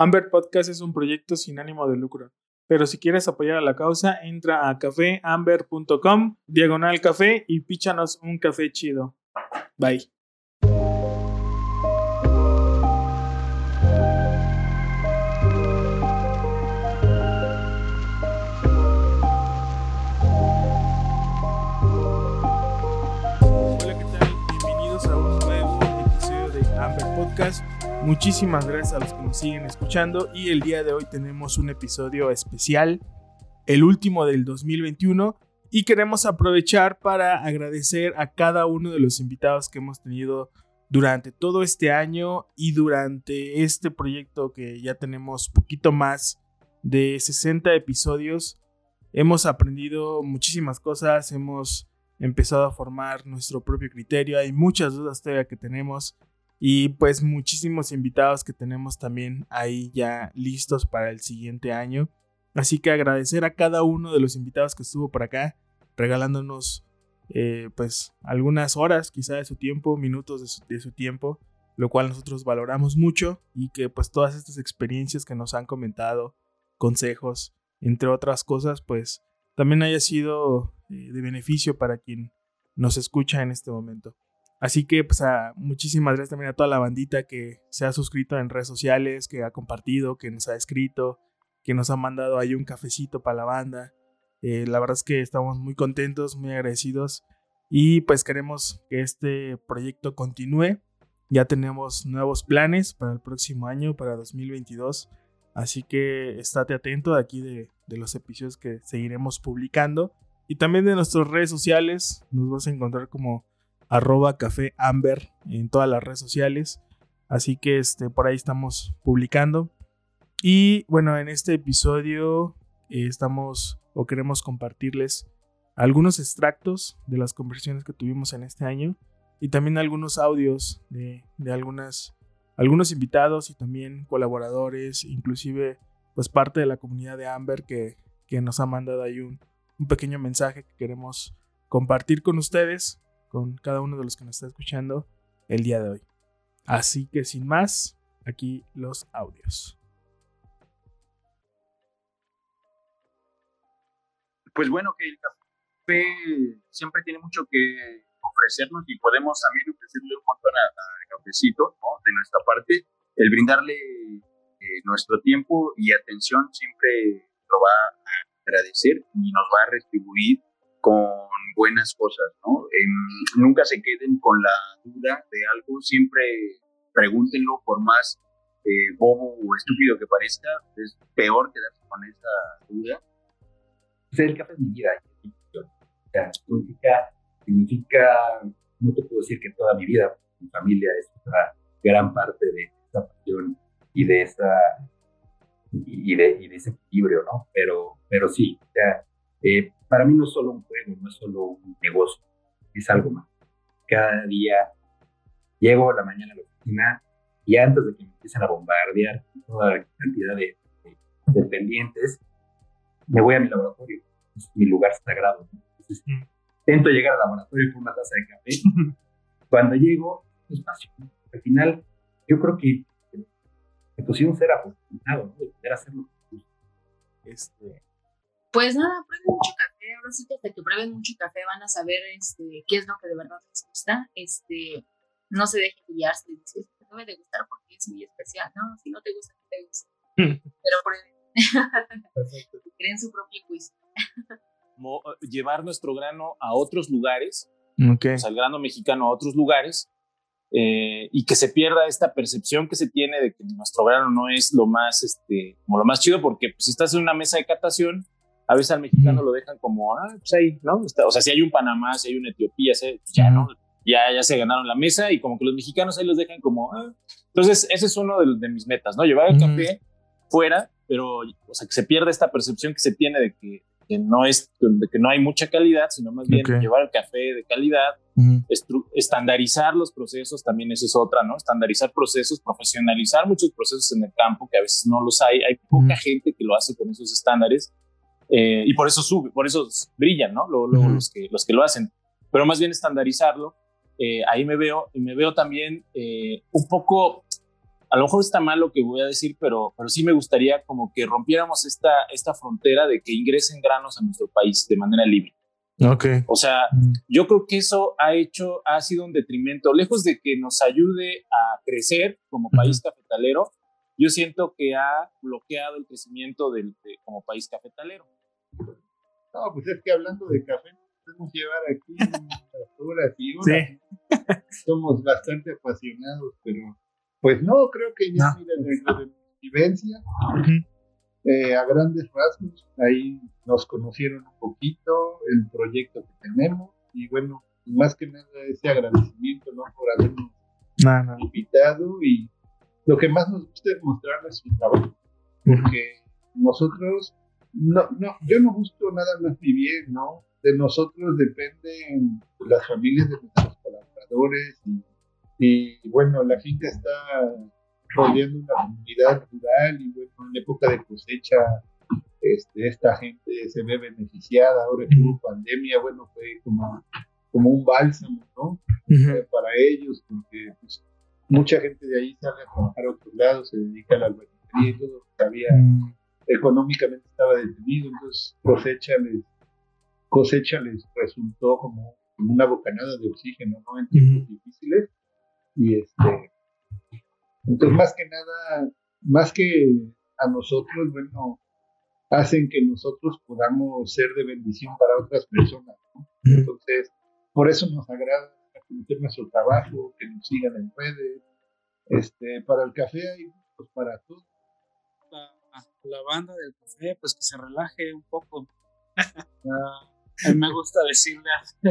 Amber Podcast es un proyecto sin ánimo de lucro, pero si quieres apoyar a la causa, entra a cafeamber.com, diagonal café y píchanos un café chido. Bye. Hola, ¿qué tal? Bienvenidos a un nuevo episodio de Amber Podcast. Muchísimas gracias a los que nos siguen escuchando y el día de hoy tenemos un episodio especial, el último del 2021 y queremos aprovechar para agradecer a cada uno de los invitados que hemos tenido durante todo este año y durante este proyecto que ya tenemos poquito más de 60 episodios. Hemos aprendido muchísimas cosas, hemos empezado a formar nuestro propio criterio, hay muchas dudas todavía que tenemos y pues muchísimos invitados que tenemos también ahí ya listos para el siguiente año. Así que agradecer a cada uno de los invitados que estuvo por acá, regalándonos eh, pues algunas horas quizá de su tiempo, minutos de su, tiempo, lo cual nosotros valoramos mucho y que pues todas estas experiencias que nos han comentado, consejos, entre otras cosas, pues también haya sido eh, de beneficio para quien nos escucha en este momento. Así que pues a, muchísimas gracias también a toda la bandita que se ha suscrito en redes sociales, que ha compartido, que nos ha escrito, que nos ha mandado ahí un cafecito para la banda. Eh, la verdad es que estamos muy contentos, muy agradecidos y pues queremos que este proyecto continúe. Ya tenemos nuevos planes para el próximo año, para 2022. Así que estate atento de aquí de, de los episodios que seguiremos publicando. Y también de nuestras redes sociales. Nos vas a encontrar como arroba café amber en todas las redes sociales. Así que este, por ahí estamos publicando. Y bueno, en este episodio eh, estamos o queremos compartirles algunos extractos de las conversaciones que tuvimos en este año y también algunos audios de, de algunas, algunos invitados y también colaboradores, inclusive pues parte de la comunidad de Amber que, que nos ha mandado ahí un, un pequeño mensaje que queremos compartir con ustedes con cada uno de los que nos está escuchando el día de hoy. Así que sin más, aquí los audios. Pues bueno, que el café siempre tiene mucho que ofrecernos y podemos también ofrecerle un montón a, cafecito ¿no? de nuestra parte. El brindarle eh, nuestro tiempo y atención siempre lo va a agradecer y nos va a retribuir con buenas cosas, ¿no? Eh, nunca se queden con la duda de algo, siempre pregúntenlo por más eh, bobo o estúpido que parezca, es peor quedarse con esa duda. el café es mi vida, o sea, significa, significa, no te puedo decir que toda mi vida, mi familia es una gran parte de esta pasión y de esa y de, y de ese equilibrio, ¿no? Pero, pero sí, o sea, eh, para mí no es solo un juego, no es solo un negocio, es algo más. Cada día llego a la mañana a la oficina y antes de que me empiecen a bombardear toda la cantidad de, de, pendientes, me voy a mi laboratorio, es mi lugar sagrado. Entonces, mm. intento llegar al laboratorio con una taza de café. Cuando llego, espacio. Al final, yo creo que me pusieron ser afortunado, ¿no? de poder hacerlo. Este, pues nada, prueben mucho café. Ahora sí que hasta que prueben mucho café van a saber este, qué es lo que de verdad les gusta. Este, no se dejen guiarse. Dicen, debe de gustar porque es muy especial. No, si no te gusta, no te gusta. Pero prueben. Perfecto. Creen su propio juicio. Eh, llevar nuestro grano a otros lugares, okay. o sea, el grano mexicano a otros lugares, eh, y que se pierda esta percepción que se tiene de que nuestro grano no es lo más, este, como lo más chido, porque pues, si estás en una mesa de catación, a veces al mexicano lo dejan como, ah, pues ahí, ¿no? O sea, si hay un Panamá, si hay una Etiopía, pues ya, ¿no? Ya, ya se ganaron la mesa y como que los mexicanos ahí los dejan como, ah. Entonces, ese es uno de, de mis metas, ¿no? Llevar el café fuera, pero, o sea, que se pierda esta percepción que se tiene de que, que no es, de que no hay mucha calidad, sino más bien llevar el café de calidad, estandarizar los procesos, también esa es otra, ¿no? Estandarizar procesos, profesionalizar muchos procesos en el campo que a veces no los hay, hay poca gente que lo hace con esos estándares eh, y por eso sube, por eso brillan, ¿no? Luego, los, que, los que lo hacen. Pero más bien estandarizarlo, eh, ahí me veo, y me veo también eh, un poco a lo mejor está mal lo que voy a decir, pero, pero sí me gustaría como que rompiéramos esta, esta frontera de que ingresen granos a nuestro país de manera libre. Okay. O sea, mm. yo creo que eso ha hecho, ha sido un detrimento, lejos de que nos ayude a crecer como país cafetalero, yo siento que ha bloqueado el crecimiento del, como país cafetalero. No, pues es que hablando de café, podemos llevar aquí horas y horas. Sí. Somos bastante apasionados, pero pues no, creo que ya, miren, de mi vivencia, eh, a grandes rasgos, ahí nos conocieron un poquito, el proyecto que tenemos, y bueno, más que nada ese agradecimiento, ¿no? Por habernos invitado, y lo que más nos gusta es mostrar nuestro trabajo, porque nosotros, no, no, yo no busco nada más mi bien, ¿no? De nosotros dependen las familias de nuestros colaboradores y y bueno, la finca está rodeando una comunidad rural y bueno, en época de cosecha este, esta gente se ve beneficiada. Ahora que hubo pandemia, bueno, fue como, como un bálsamo, ¿no? Eh, para ellos, porque pues, mucha gente de ahí sale a trabajar a otros lados, se dedica a la albañilería y todo, había, mm. Económicamente estaba detenido, entonces cosecha les, cosecha les resultó como, una bocanada de oxígeno, ¿no? En tiempos difíciles y este, entonces más que nada, más que a nosotros, bueno, hacen que nosotros podamos ser de bendición para otras personas. Entonces, por eso nos agrada conocer nuestro trabajo, que nos sigan en redes. Este, para el café hay pues para todo. La, banda del café, pues que se relaje un poco. a mí me gusta decirle a,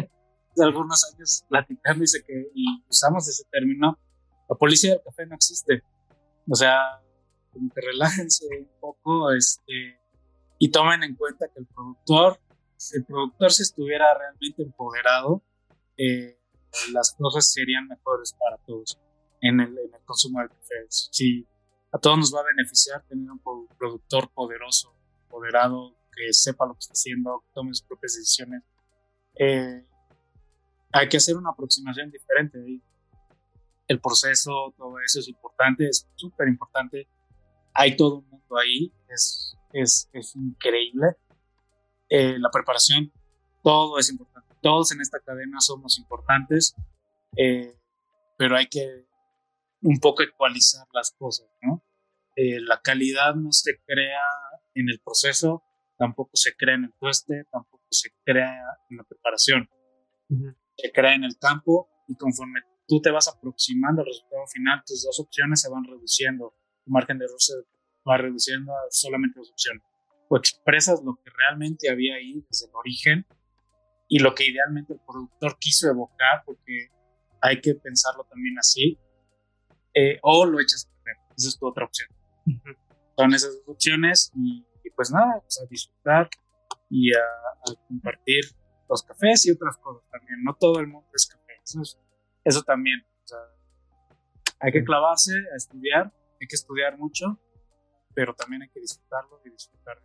de algunos años platicando, dice que, y usamos ese término, la policía del café no existe. O sea, como que relájense un poco este, y tomen en cuenta que el productor, si el productor se estuviera realmente empoderado, eh, las cosas serían mejores para todos en el, en el consumo del café. Si a todos nos va a beneficiar tener un productor poderoso, empoderado, que sepa lo que está haciendo, que tome sus propias decisiones. Eh, hay que hacer una aproximación diferente. El proceso, todo eso es importante, es súper importante. Hay todo un mundo ahí, es, es, es increíble. Eh, la preparación, todo es importante. Todos en esta cadena somos importantes, eh, pero hay que un poco ecualizar las cosas, ¿no? Eh, la calidad no se crea en el proceso, tampoco se crea en el tueste, tampoco se crea en la preparación que crea en el campo y conforme tú te vas aproximando al resultado final, tus dos opciones se van reduciendo, tu margen de error se va reduciendo a solamente dos opciones. O expresas lo que realmente había ahí desde el origen y lo que idealmente el productor quiso evocar, porque hay que pensarlo también así, eh, o lo echas a perder. Esa es tu otra opción. Son esas dos opciones y, pues nada, pues a disfrutar y a compartir los cafés y otras cosas también. No todo el mundo es café. Eso, también. hay que clavarse a estudiar, hay que estudiar mucho, pero también hay que disfrutarlo y disfrutar.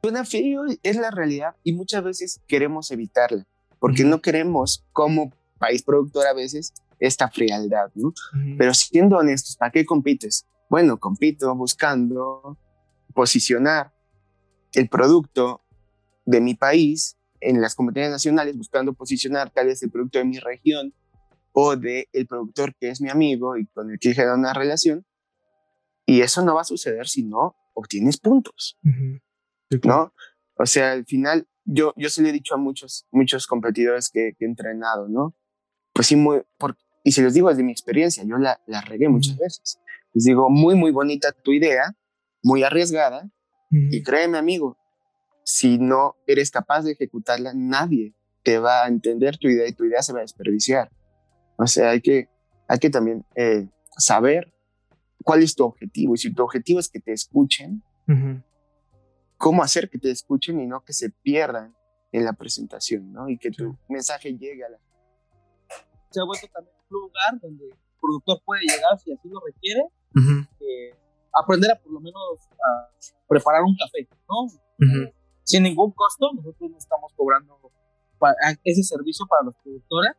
Suena feo, es la realidad y muchas veces queremos evitarla, porque no queremos como país productor a veces esta frialdad, ¿no? Pero siendo honestos, ¿para qué compites? Bueno, compito buscando posicionar el producto de mi país en las competencias nacionales buscando posicionar tal vez el producto de mi región o de el productor que es mi amigo y con el que genera una relación. Y eso no va a suceder si no obtienes puntos, ¿no? O sea, al final, yo, yo se le he dicho a muchos, muchos competidores que, he entrenado, ¿no? Pues sí, muy, y se los digo desde mi experiencia, yo la, la regué muchas veces. Les digo, muy, muy bonita tu idea, muy arriesgada, y créeme, amigo, si no eres capaz de ejecutarla, nadie te va a entender tu idea y tu idea se va a desperdiciar. O sea, hay que, hay que también eh, saber cuál es tu objetivo. Y si tu objetivo es que te escuchen, cómo hacer que te escuchen y no que se pierdan en la presentación, ¿no? Y que tu mensaje llegue a la... Se ha vuelto también lugar donde el productor puede llegar si así lo requiere, eh, aprender a por lo menos a preparar un café, ¿no? sin ningún costo. Nosotros no estamos cobrando ese servicio para los productores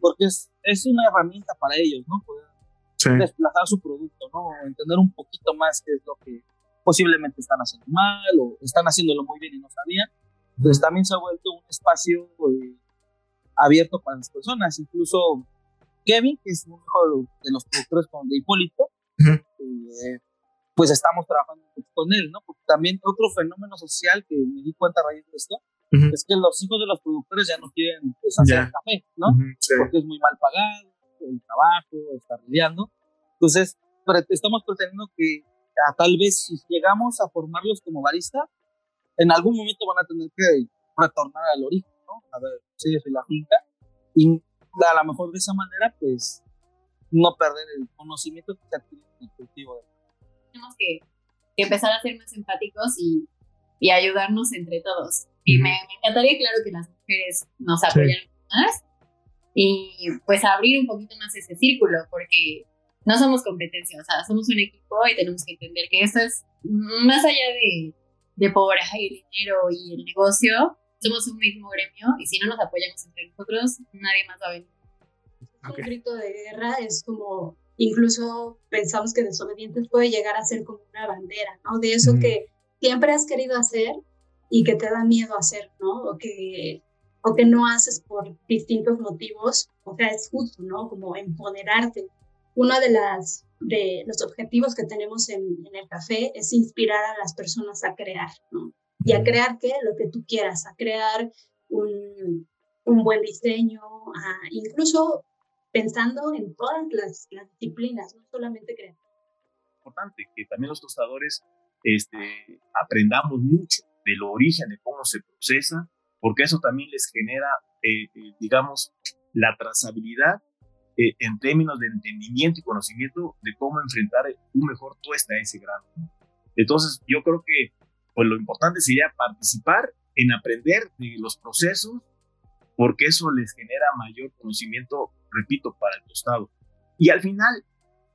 porque es, es, una herramienta para ellos, ¿no? Poder desplazar su producto, ¿no? Entender un poquito más qué es lo que posiblemente están haciendo mal o están haciéndolo muy bien y no sabían. Entonces también se ha vuelto un espacio eh, abierto para las personas. Incluso Kevin, que es uno de los productores con de Hipólito, eh, pues estamos trabajando con él, ¿no? Porque también otro fenómeno social que me di cuenta a raíz de esto es que los hijos de los productores ya no quieren pues, hacer café, ¿no? Porque es muy mal pagado, el trabajo, estar lidiando. Entonces, estamos pretendiendo que tal vez si llegamos a formarlos como barista, en algún momento van a tener que retornar al origen, ¿no? A ver, sí, de la finca. Y a lo mejor de esa manera, pues, no perder el conocimiento que se adquiere en el cultivo. Tenemos que, que, empezar a ser más empáticos y, y ayudarnos entre todos. Y me, encantaría, claro, que las mujeres nos apoyaran más y pues abrir un poquito más ese círculo, porque no somos competencia, o sea, somos un equipo y tenemos que entender que esto es más allá de, de pobreza y dinero y el negocio, somos un mismo gremio y si no nos apoyamos entre nosotros, nadie más va a venir. Un grito de guerra es como, incluso pensamos que desobedientes puede llegar a ser como una bandera, ¿no? De eso que siempre has querido hacer y que te da miedo hacer, ¿no? O que, o que no haces por distintos motivos, o sea, es justo, ¿no? Como empoderarte uno de, las, de los objetivos que tenemos en, el café es inspirar a las personas a crear, ¿no? Y a crear qué? Lo que tú quieras, a crear un, un buen diseño, incluso pensando en todas las, disciplinas, no solamente crear. Importante que también los tostadores este, aprendamos mucho del origen de cómo se procesa, porque eso también les genera, eh, eh, digamos, la trazabilidad eh, en términos de entendimiento y conocimiento de cómo enfrentar un mejor tuesta a ese grado. Entonces, yo creo que pues, lo importante sería participar en aprender de los procesos, porque eso les genera mayor conocimiento, repito, para el tostado. Y al final,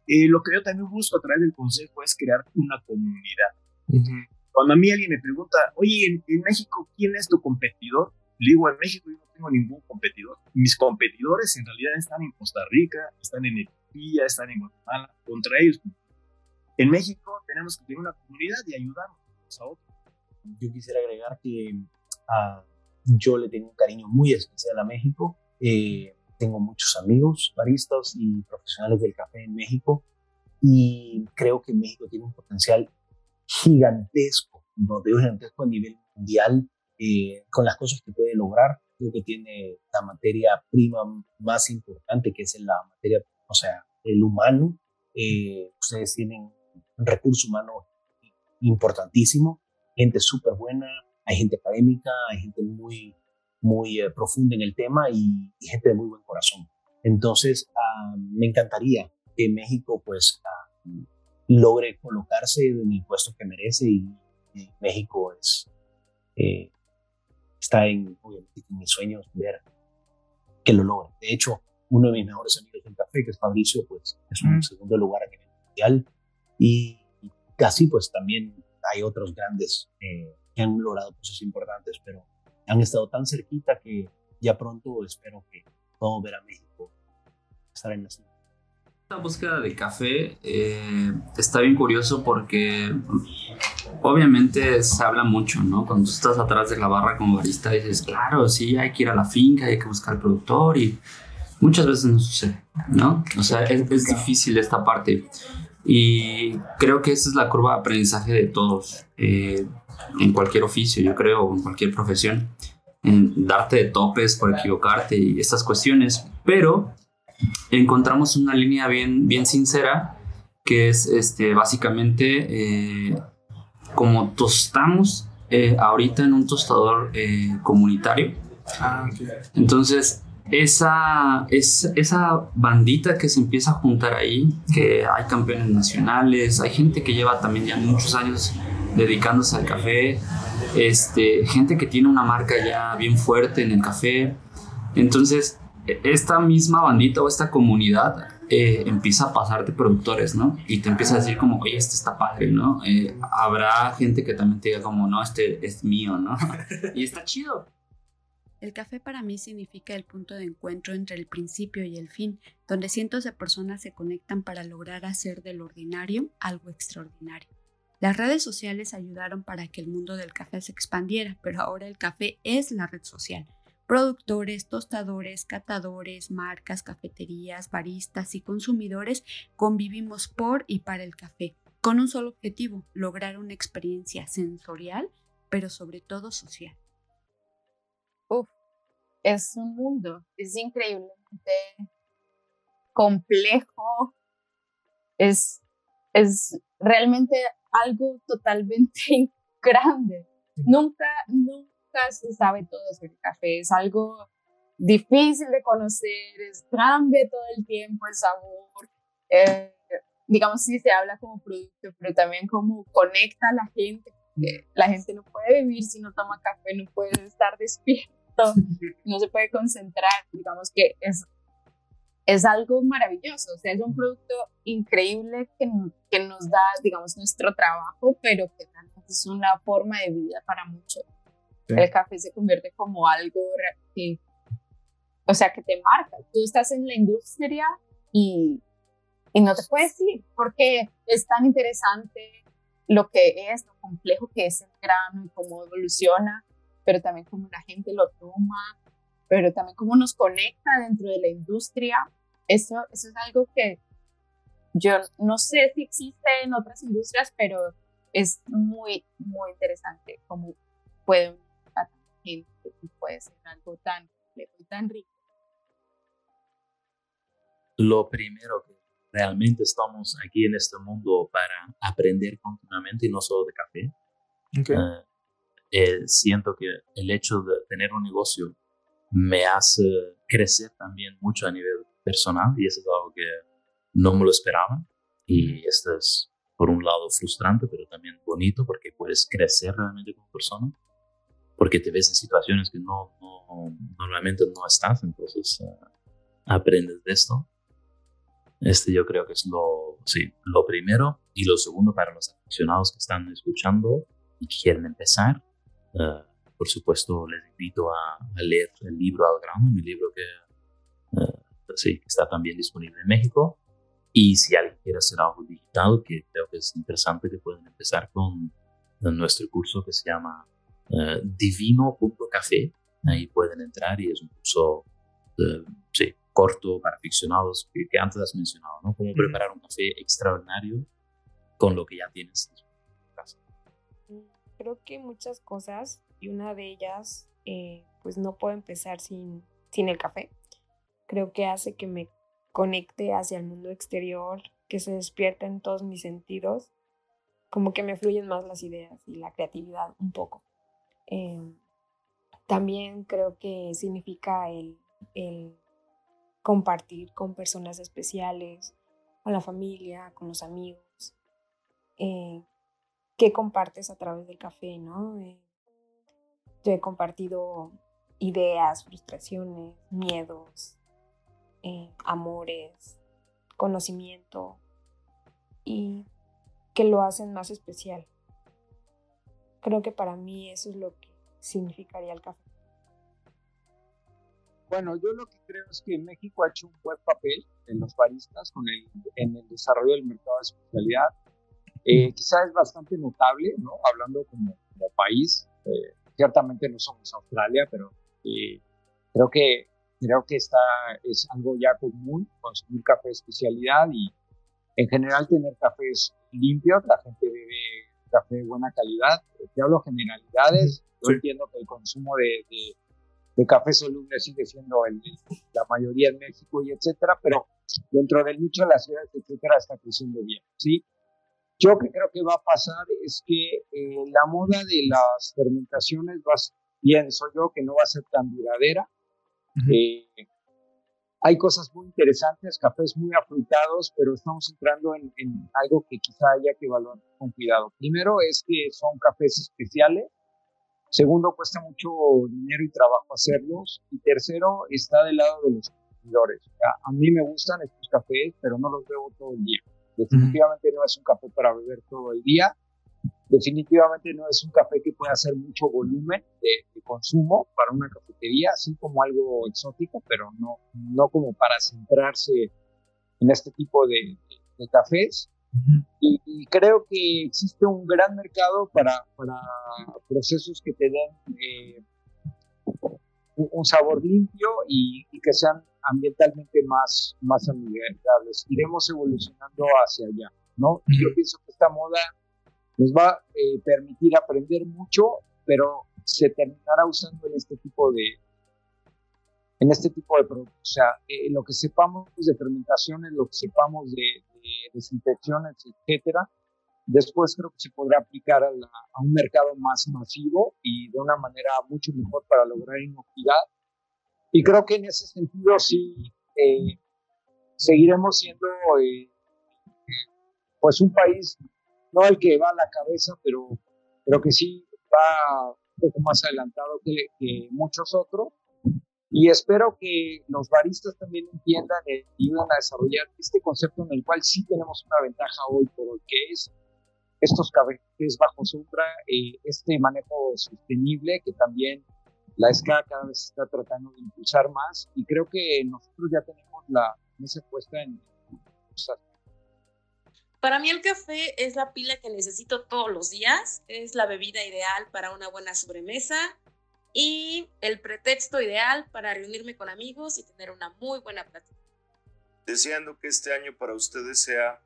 eh, lo que yo también busco a través del consejo es crear una comunidad. Cuando a mí alguien me pregunta, oye, en, en México, ¿quién es tu competidor? Le digo, en México yo no tengo ningún competidor. Mis competidores en realidad están en Costa Rica, están en Etiopía, están en Guatemala, contra ellos. En México tenemos que tener una comunidad y ayudarnos a otros. Yo quisiera agregar que uh, yo le tengo un cariño muy especial a México. Eh, tengo muchos amigos baristas y profesionales del café en México y creo que México tiene un potencial gigantesco, no digo gigantesco a nivel mundial eh, con las cosas que puede lograr. Creo que tiene la materia prima más importante, que es la materia, o sea, el humano. Eh, ustedes tienen un recurso humano importantísimo, gente súper buena, hay gente académica, hay gente muy, muy eh, profunda en el tema y, gente de muy buen corazón. Entonces, ah, me encantaría que México, pues, ah, logre colocarse en el puesto que merece y, México es está en, obviamente, en mis sueños ver que lo logre. De hecho, uno de mis mejores amigos del café, que es Fabricio, pues es un segundo lugar a nivel mundial. Y casi, pues también hay otros grandes eh, que han logrado cosas importantes, pero han estado tan cerquita que ya pronto espero que podamos ver a México estar en la ciudad. La búsqueda de café eh, está bien curioso porque obviamente se habla mucho, ¿no? Cuando tú estás atrás de la barra como barista dices, claro, sí, hay que ir a la finca, hay que buscar al productor y muchas veces no sucede, ¿no? O sea, es, es difícil esta parte. Y creo que esa es la curva de aprendizaje de todos, eh, en cualquier oficio, yo creo, o en cualquier profesión, en darte de topes por equivocarte y estas cuestiones, pero encontramos una línea bien, bien sincera que es este, básicamente eh, como tostamos eh, ahorita en un tostador eh, comunitario. Ah, Entonces, esa, es, esa bandita que se empieza a juntar ahí, que hay campeones nacionales, hay gente que lleva también ya muchos años dedicándose al café, este, gente que tiene una marca ya bien fuerte en el café. Entonces, esta misma bandita o esta comunidad eh, empieza a pasarte productores, ¿no? Y te empieza a decir como, oye, este está padre, ¿no? Eh, habrá gente que también te diga como, no, este es mío, ¿no? y está chido. El café para mí significa el punto de encuentro entre el principio y el fin, donde cientos de personas se conectan para lograr hacer del ordinario algo extraordinario. Las redes sociales ayudaron para que el mundo del café se expandiera, pero ahora el café es la red social. Productores, tostadores, catadores, marcas, cafeterías, baristas y consumidores convivimos por y para el café, con un solo objetivo, lograr una experiencia sensorial, pero sobre todo social es un mundo, es increíblemente complejo, es, es realmente algo totalmente grande. Nunca, nunca se sabe todo sobre el café, es algo difícil de conocer, es cambia todo el tiempo el sabor. Eh, digamos, si se habla como producto, pero también como conecta a la gente. La gente no puede vivir si no toma café, no puede estar despierto no se puede concentrar, digamos que es, es algo maravilloso, o sea, es un producto increíble que, que nos da, digamos, nuestro trabajo, pero que es una forma de vida para muchos. El café se convierte como algo que, o sea, que te marca. Tú estás en la industria y, y no te puedes ir porque es tan interesante lo que es, lo complejo que es el grano y cómo evoluciona pero también cómo la gente lo toma, pero también cómo nos conecta dentro de la industria. Eso, eso es algo que yo no sé si existe en otras industrias, pero es muy, muy interesante cómo puede unir a gente y puede ser algo tan complejo y tan rico. Lo primero que realmente estamos aquí en este mundo para aprender continuamente y no solo de café. Okay. Eh, eh, siento que el hecho de tener un negocio me hace crecer también mucho a nivel personal y eso es algo que no me lo esperaba. Y esto es por un lado frustrante pero también bonito porque puedes crecer realmente como persona porque te ves en situaciones que no, normalmente no estás. Entonces uh, aprendes de esto. Este yo creo que es lo, sí, lo primero. Y lo segundo para los aficionados que están escuchando y quieren empezar eh, por supuesto, les invito a, leer el libro Al grano, mi libro que uh, sí, está también disponible en México. Y si alguien quiere hacer algo digital, que creo que es interesante, que pueden empezar con nuestro curso que se llama uh, divino.café. Ahí pueden entrar y es un curso sí, corto para aficionados que, que, antes has mencionado, ¿no? Cómo preparar un café extraordinario con lo que ya tienes creo que muchas cosas y una de ellas eh, pues no puedo empezar sin, sin el café. Creo que hace que me conecte hacia el mundo exterior, que se despierta en todos mis sentidos, como que me fluyen más las ideas y la creatividad un poco. Em, también creo que significa el, el compartir con personas especiales, con la familia, con los amigos. Eh, qué compartes a través del café, ¿no? Eh, yo he compartido ideas, frustraciones, miedos, eh, amores, conocimiento y que lo hacen más especial. Creo que para mí eso es lo que significaría el café. Bueno, yo lo que creo es que México ha hecho un buen papel en los baristas con el, en el desarrollo del mercado de especialidad eh, quizás es bastante notable, ¿no? Hablando como, como país, eh, ciertamente no somos Australia, pero eh, creo que creo que está, es algo ya común consumir café de especialidad y en general tener cafés limpios, la gente bebe café de buena calidad. Te hablo generalidades, yo entiendo que el consumo de, de, de café soluble sigue siendo el, la mayoría en México y etcétera, pero dentro del nicho de las ciudades, etcétera, está creciendo bien, ¿sí? Yo que creo que va a pasar es que eh, la moda de las fermentaciones va, pienso yo que no va a ser tan duradera. Eh, hay cosas muy interesantes, cafés muy afrutados, pero estamos entrando en, algo que quizá haya que evaluar con cuidado. Primero es que son cafés especiales. Segundo, cuesta mucho dinero y trabajo hacerlos. Y tercero, está del lado de los consumidores. A mí me gustan estos cafés, pero no los bebo todo el día. Definitivamente no es un café para beber todo el día. definitivamente no es un café que pueda hacer mucho volumen de, consumo para una cafetería, así como algo exótico, pero no, no como para centrarse en este tipo de, cafés. y, creo que existe un gran mercado para, para procesos que te den eh, un sabor limpio y, que sean ambientalmente más, más amigables. Iremos evolucionando hacia allá, ¿no? Yo pienso que esta moda nos va a eh, permitir aprender mucho, pero se terminará usando en este tipo de en este tipo de productos. O sea, eh, lo que sepamos de fermentaciones, lo que sepamos de, desinfecciones, etcétera, después creo que se podrá aplicar a, un mercado más masivo y de una manera mucho mejor para lograr inocuidad. Y creo que en ese sentido sí eh, seguiremos siendo pues un país no el que va a la cabeza, pero, pero que sí va un poco más adelantado que, muchos otros. Y espero que los baristas también entiendan y ayuden a desarrollar este concepto en el cual sí tenemos una ventaja hoy por hoy, que es estos cafés bajo sombra, eh, este manejo sostenible que también la SCA cada vez está tratando de impulsar más y creo que nosotros ya tenemos la mesa puesta en, en para mí el café es la pila que necesito todos los días, es la bebida ideal para una buena sobremesa y el pretexto ideal para reunirme con amigos y tener una muy buena plática. Deseando que este año para ustedes sea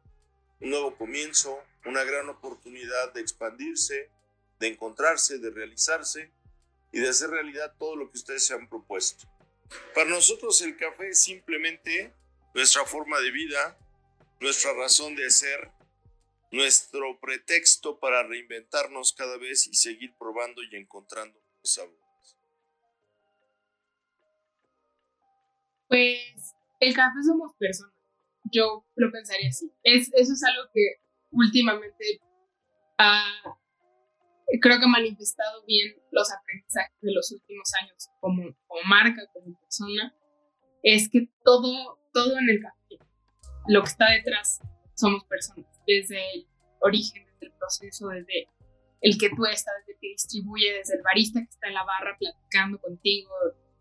un nuevo comienzo, una gran oportunidad de expandirse, de encontrarse, de realizarse y de hacer realidad todo lo que ustedes se han propuesto. Para nosotros el café es simplemente nuestra forma de vida, nuestra razón de ser, nuestro pretexto para reinventarnos cada vez y seguir probando y encontrando sabores. Pues el café somos personas. Yo lo pensaría así. Es, eso es algo que últimamente creo que ha manifestado bien los aprendizajes de los últimos años como, como marca, como persona. Es que todo, todo en el café lo que está detrás somos personas, desde el origen, desde el proceso, desde el que tú estás, desde que distribuye, desde el barista que está en la barra platicando contigo,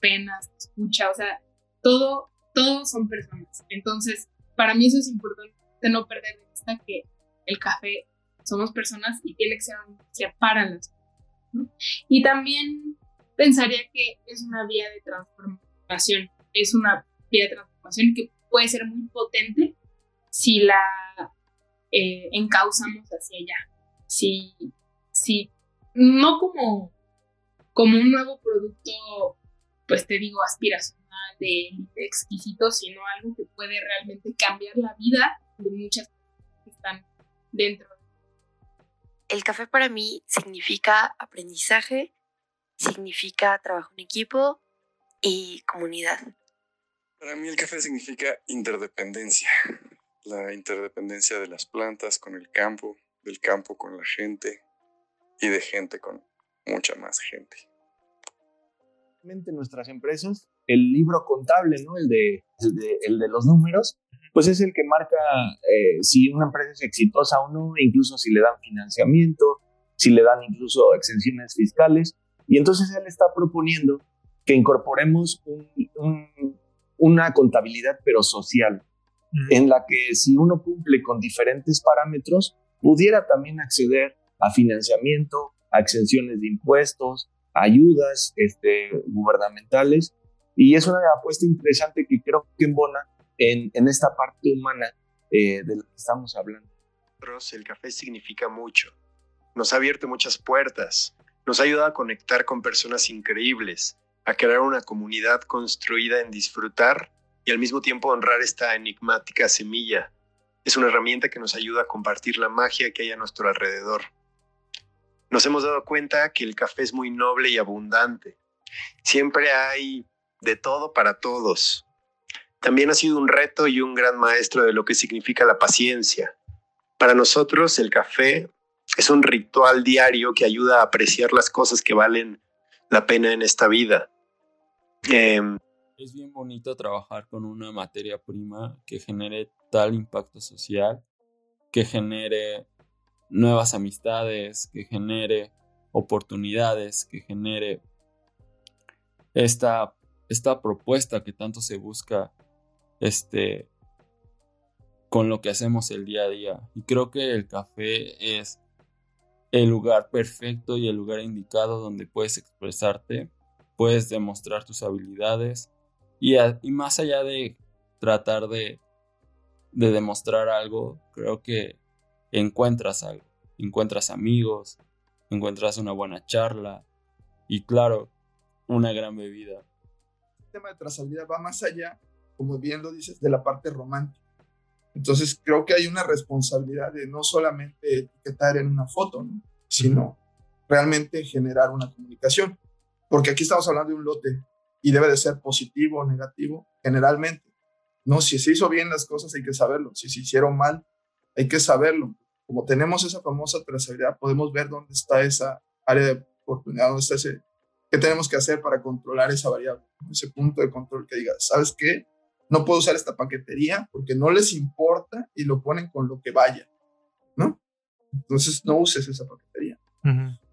penas, escucha, o sea, todo, todos son personas. Entonces, para mí eso es importante, no perder de vista que el café somos personas y tiene que ser para las personas. Y también pensaría que es una vía de transformación, es una vía de transformación que puede ser muy potente si la eh, encauzamos hacia allá. Si, si no como, como un nuevo producto, pues te digo, aspiracional, de, exquisito, sino algo que puede realmente cambiar la vida de muchas personas que están dentro. El café para mí significa aprendizaje, significa trabajo en equipo y comunidad. Para mí el café significa interdependencia, la interdependencia de las plantas con el campo, del campo con la gente y de gente con mucha más gente. Nuestras empresas, el libro contable, ¿no? el, de, el, de, los números, pues es el que marca eh, si una empresa es exitosa o no, incluso si le dan financiamiento, si le dan incluso exenciones fiscales. Y entonces él está proponiendo que incorporemos un, una contabilidad pero social, en la que si uno cumple con diferentes parámetros, pudiera también acceder a financiamiento, a exenciones de impuestos, ayudas este, gubernamentales. Y es una apuesta interesante que creo que embona en, esta parte humana eh, de la que estamos hablando. El café significa mucho. Nos ha abierto muchas puertas. Nos ha ayudado a conectar con personas increíbles a crear una comunidad construida en disfrutar y al mismo tiempo honrar esta enigmática semilla. Es una herramienta que nos ayuda a compartir la magia que hay a nuestro alrededor. Nos hemos dado cuenta que el café es muy noble y abundante. Siempre hay de todo para todos. También ha sido un reto y un gran maestro de lo que significa la paciencia. Para nosotros el café es un ritual diario que ayuda a apreciar las cosas que valen la pena en esta vida. Em, es bien bonito trabajar con una materia prima que genere tal impacto social, que genere nuevas amistades, que genere oportunidades, que genere esta, esta propuesta que tanto se busca este, con lo que hacemos el día a día. Y creo que el café es el lugar perfecto y el lugar indicado donde puedes expresarte, puedes demostrar tus habilidades y, y más allá de tratar de, de demostrar algo, creo que encuentras algo, encuentras amigos, encuentras una buena charla y claro, una gran bebida. El tema de trazabilidad va más allá, como bien lo dices, de la parte romántica. Entonces creo que hay una responsabilidad de no solamente etiquetar en una foto, sino realmente generar una comunicación. Porque aquí estamos hablando de un lote y debe de ser positivo o negativo generalmente. No, si se hizo bien las cosas hay que saberlo. Si se hicieron mal, hay que saberlo. Como tenemos esa famosa trazabilidad, podemos ver dónde está esa área de oportunidad, dónde está ese, qué tenemos que hacer para controlar esa variable, ese punto de control que diga, ¿sabes qué? No puedo usar esta paquetería porque no les importa y lo ponen con lo que vaya, ¿no? Entonces no uses esa paquetería.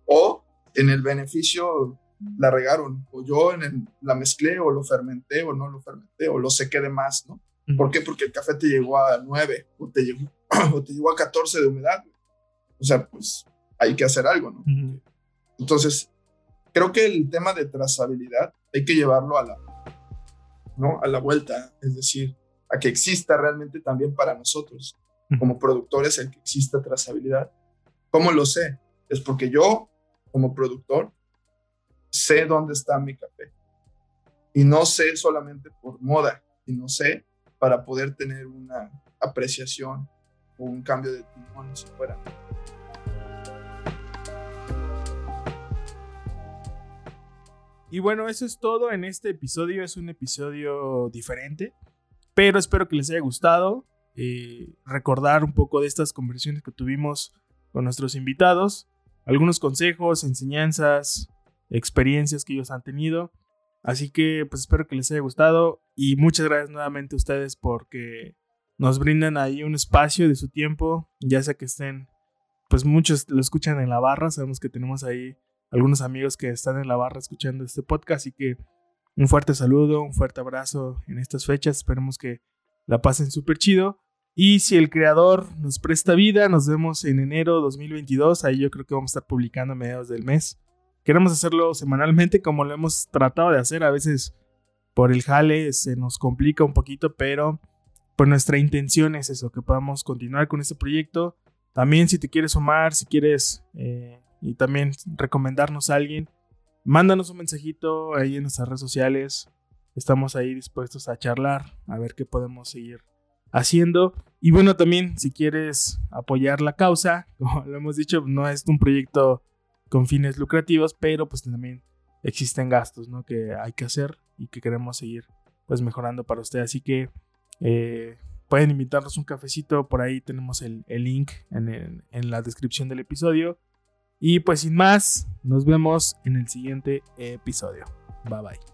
O en el beneficio la regaron, o yo en la mezclé, o lo fermenté, o no lo fermenté, o lo sequé de más, ¿no? ¿Por qué? Porque el café te llegó a 9, o te llegó, o te llegó a 14 de humedad. O sea, pues hay que hacer algo, ¿no? Entonces, creo que el tema de trazabilidad hay que llevarlo a la, ¿no? a la vuelta, es decir, a que exista realmente también para nosotros, como productores, el que exista trazabilidad. ¿Cómo lo sé? Es porque yo, como productor, sé dónde está mi café. Y no sé solamente por moda, no sé para poder tener una apreciación o un cambio de timón si fuera. Y bueno, eso es todo en este episodio. Es un episodio diferente, pero espero que les haya gustado. Eh, recordar un poco de estas conversaciones que tuvimos con nuestros invitados, algunos consejos, enseñanzas, experiencias que ellos han tenido. Así que pues espero que les haya gustado y muchas gracias nuevamente a ustedes porque nos brindan ahí un espacio de su tiempo, ya sea que estén, pues muchos lo escuchan en la barra, sabemos que tenemos ahí algunos amigos que están en la barra escuchando este podcast. Así que un fuerte saludo, un fuerte abrazo en estas fechas. Esperemos que la pasen súper chido. Y si el creador nos presta vida, nos vemos en enero 2022. Ahí yo creo que vamos a estar publicando a mediados del mes. Queremos hacerlo semanalmente como lo hemos tratado de hacer. A veces por el jale se nos complica un poquito, pero pues nuestra intención es eso, que podamos continuar con este proyecto. También si te quieres sumar, si quieres eh, y también recomendarnos a alguien, mándanos un mensajito ahí en nuestras redes sociales. Estamos ahí dispuestos a charlar, a ver qué podemos seguir haciendo. Y bueno, también si quieres apoyar la causa, como lo hemos dicho, no es un proyecto con fines lucrativos, pero pues también existen gastos, ¿no? Que hay que hacer y que queremos seguir pues mejorando para usted. Así que eh, pueden invitarnos un cafecito, por ahí tenemos el, link en, en la descripción del episodio. Y pues sin más, nos vemos en el siguiente episodio. Bye bye.